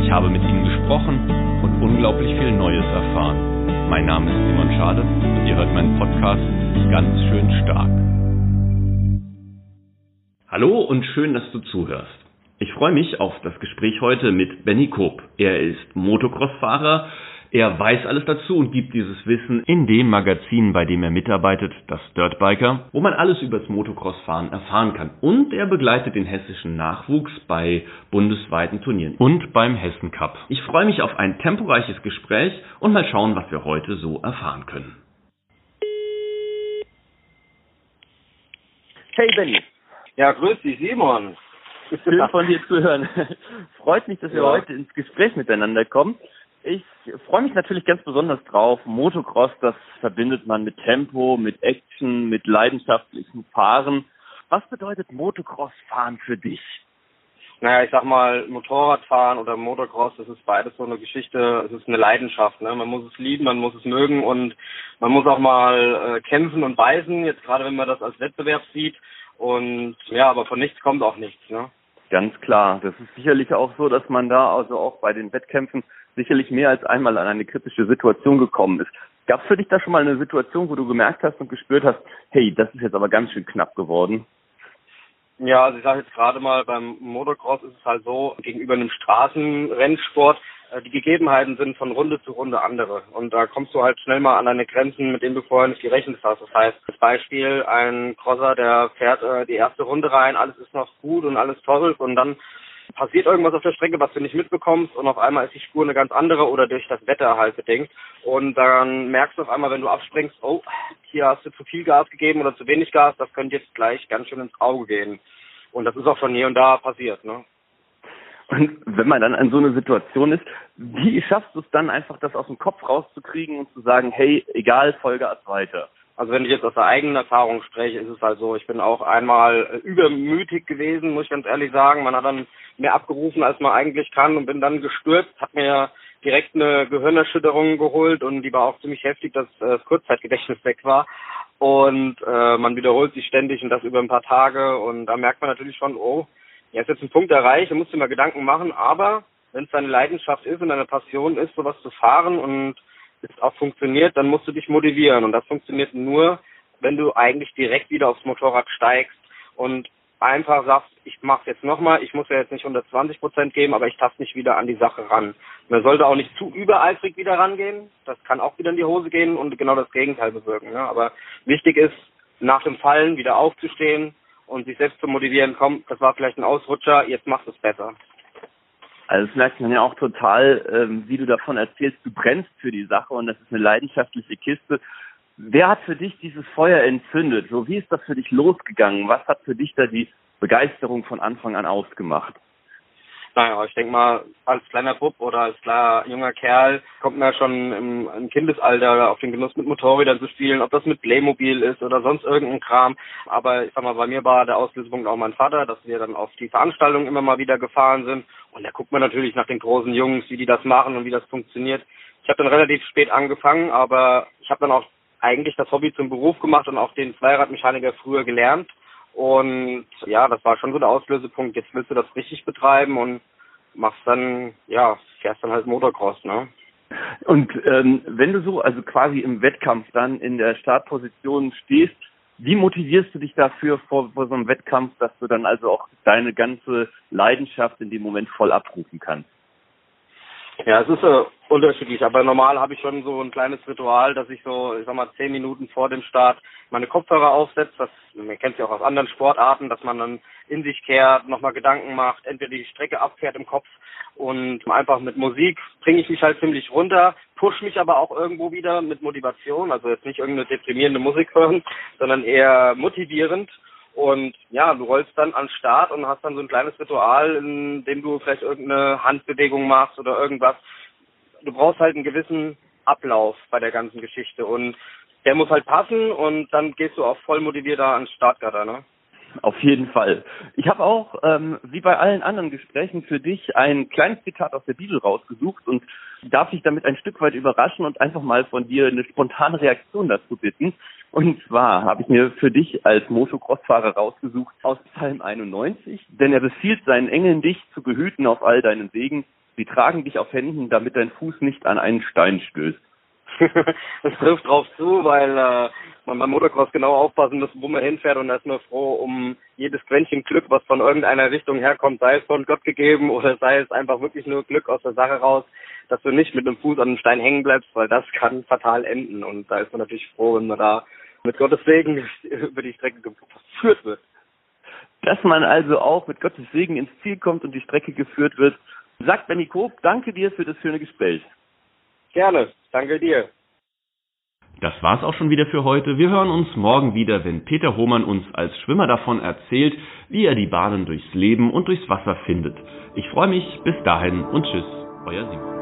Ich habe mit ihnen gesprochen und unglaublich viel Neues erfahren. Mein Name ist Simon Schade und ihr hört meinen Podcast ganz schön stark. Hallo und schön, dass du zuhörst. Ich freue mich auf das Gespräch heute mit Benny Koop. Er ist Motocross-Fahrer, er weiß alles dazu und gibt dieses Wissen in dem Magazin, bei dem er mitarbeitet, das Dirtbiker, wo man alles übers Motocross-Fahren erfahren kann. Und er begleitet den hessischen Nachwuchs bei bundesweiten Turnieren und beim Hessen Cup. Ich freue mich auf ein temporeiches Gespräch und mal schauen, was wir heute so erfahren können. Hey Benny. Ja, grüß dich Simon. Schön von dir zu hören. Freut mich, dass wir ja. heute ins Gespräch miteinander kommen. Ich freue mich natürlich ganz besonders drauf. Motocross, das verbindet man mit Tempo, mit Action, mit leidenschaftlichem Fahren. Was bedeutet Motocross-Fahren für dich? Naja, ich sag mal, Motorradfahren oder Motocross, das ist beides so eine Geschichte, es ist eine Leidenschaft. Ne? Man muss es lieben, man muss es mögen und man muss auch mal äh, kämpfen und beißen, jetzt gerade wenn man das als Wettbewerb sieht. Und ja, aber von nichts kommt auch nichts. Ne? Ganz klar. Das ist sicherlich auch so, dass man da also auch bei den Wettkämpfen sicherlich mehr als einmal an eine kritische Situation gekommen ist. Gab es für dich da schon mal eine Situation, wo du gemerkt hast und gespürt hast, hey, das ist jetzt aber ganz schön knapp geworden? Ja, also ich sage jetzt gerade mal, beim Motocross ist es halt so, gegenüber einem Straßenrennsport, äh, die Gegebenheiten sind von Runde zu Runde andere. Und da kommst du halt schnell mal an deine Grenzen, mit denen du vorher nicht gerechnet hast. Das heißt, als Beispiel, ein Crosser, der fährt äh, die erste Runde rein, alles ist noch gut und alles toll und dann passiert irgendwas auf der Strecke, was du nicht mitbekommst und auf einmal ist die Spur eine ganz andere oder durch das Wetter halt bedingt. Und dann merkst du auf einmal, wenn du abspringst, oh, hier hast du zu viel Gas gegeben oder zu wenig Gas, das könnte jetzt gleich ganz schön ins Auge gehen. Und das ist auch schon hier und da passiert, ne? Und wenn man dann an so eine Situation ist, wie schaffst du es dann einfach, das aus dem Kopf rauszukriegen und zu sagen, hey, egal, Vollgas weiter? Also wenn ich jetzt aus der eigenen Erfahrung spreche, ist es halt so, ich bin auch einmal übermütig gewesen, muss ich ganz ehrlich sagen. Man hat dann mehr abgerufen, als man eigentlich kann und bin dann gestürzt, hat mir direkt eine Gehirnerschütterung geholt und die war auch ziemlich heftig, dass äh, das Kurzzeitgedächtnis weg war. Und äh, man wiederholt sich ständig und das über ein paar Tage und da merkt man natürlich schon, oh, ja, ist jetzt ein Punkt erreicht, da musst du mal Gedanken machen, aber wenn es deine Leidenschaft ist und deine Passion ist, sowas zu fahren und es auch funktioniert, dann musst du dich motivieren. Und das funktioniert nur, wenn du eigentlich direkt wieder aufs Motorrad steigst und einfach sagst, ich mach's jetzt nochmal, ich muss ja jetzt nicht 120 Prozent geben, aber ich taste mich wieder an die Sache ran. Man sollte auch nicht zu übereifrig wieder rangehen, das kann auch wieder in die Hose gehen und genau das Gegenteil bewirken. Ja. Aber wichtig ist, nach dem Fallen wieder aufzustehen und sich selbst zu motivieren, komm, das war vielleicht ein Ausrutscher, jetzt machst du es besser. Also das merkt man ja auch total, ähm, wie du davon erzählst, du brennst für die Sache und das ist eine leidenschaftliche Kiste. Wer hat für dich dieses Feuer entzündet? So, wie ist das für dich losgegangen? Was hat für dich da die Begeisterung von Anfang an ausgemacht? Naja, ich denke mal, als kleiner Bub oder als kleiner junger Kerl kommt man ja schon im, im, Kindesalter auf den Genuss mit Motorrädern zu spielen, ob das mit Playmobil ist oder sonst irgendein Kram. Aber ich sag mal, bei mir war der Auslösepunkt auch mein Vater, dass wir dann auf die Veranstaltungen immer mal wieder gefahren sind. Und da guckt man natürlich nach den großen Jungs, wie die das machen und wie das funktioniert. Ich habe dann relativ spät angefangen, aber ich habe dann auch eigentlich das Hobby zum Beruf gemacht und auch den Zweiradmechaniker früher gelernt und ja, das war schon so der Auslösepunkt. Jetzt willst du das richtig betreiben und machst dann, ja, fährst dann halt Motocross, ne? Und ähm, wenn du so, also quasi im Wettkampf dann in der Startposition stehst, wie motivierst du dich dafür vor, vor so einem Wettkampf, dass du dann also auch deine ganze Leidenschaft in dem Moment voll abrufen kannst? Ja, es ist äh, unterschiedlich, aber normal habe ich schon so ein kleines Ritual, dass ich so, ich sag mal, zehn Minuten vor dem Start meine Kopfhörer aufsetze. Das, man kennt es ja auch aus anderen Sportarten, dass man dann in sich kehrt, nochmal Gedanken macht, entweder die Strecke abfährt im Kopf und einfach mit Musik bringe ich mich halt ziemlich runter, push mich aber auch irgendwo wieder mit Motivation, also jetzt nicht irgendeine deprimierende Musik hören, sondern eher motivierend und ja, du rollst dann an Start und hast dann so ein kleines Ritual, in dem du vielleicht irgendeine Handbewegung machst oder irgendwas. du brauchst halt einen gewissen Ablauf bei der ganzen Geschichte und der muss halt passen und dann gehst du auch voll motiviert da ans Startgatter, ne? Auf jeden Fall. Ich habe auch, ähm, wie bei allen anderen Gesprächen, für dich ein kleines Zitat aus der Bibel rausgesucht und darf dich damit ein Stück weit überraschen und einfach mal von dir eine spontane Reaktion dazu bitten. Und zwar habe ich mir für dich als Motocross-Fahrer rausgesucht aus Psalm 91, denn er befiehlt seinen Engeln, dich zu behüten auf all deinen Wegen. Sie tragen dich auf Händen, damit dein Fuß nicht an einen Stein stößt. das trifft drauf zu, weil äh, man beim Motocross genau aufpassen muss, wo man hinfährt und da ist nur froh um jedes Quäntchen Glück, was von irgendeiner Richtung herkommt, sei es von Gott gegeben oder sei es einfach wirklich nur Glück aus der Sache raus, dass du nicht mit dem Fuß an einem Stein hängen bleibst, weil das kann fatal enden und da ist man natürlich froh, wenn man da mit Gottes Segen über die Strecke geführt wird. Dass man also auch mit Gottes Segen ins Ziel kommt und die Strecke geführt wird, sagt Benny Koop, danke dir für das schöne Gespräch. Gerne, danke dir. Das war's auch schon wieder für heute. Wir hören uns morgen wieder, wenn Peter Hohmann uns als Schwimmer davon erzählt, wie er die Bahnen durchs Leben und durchs Wasser findet. Ich freue mich. Bis dahin und tschüss. Euer Simon.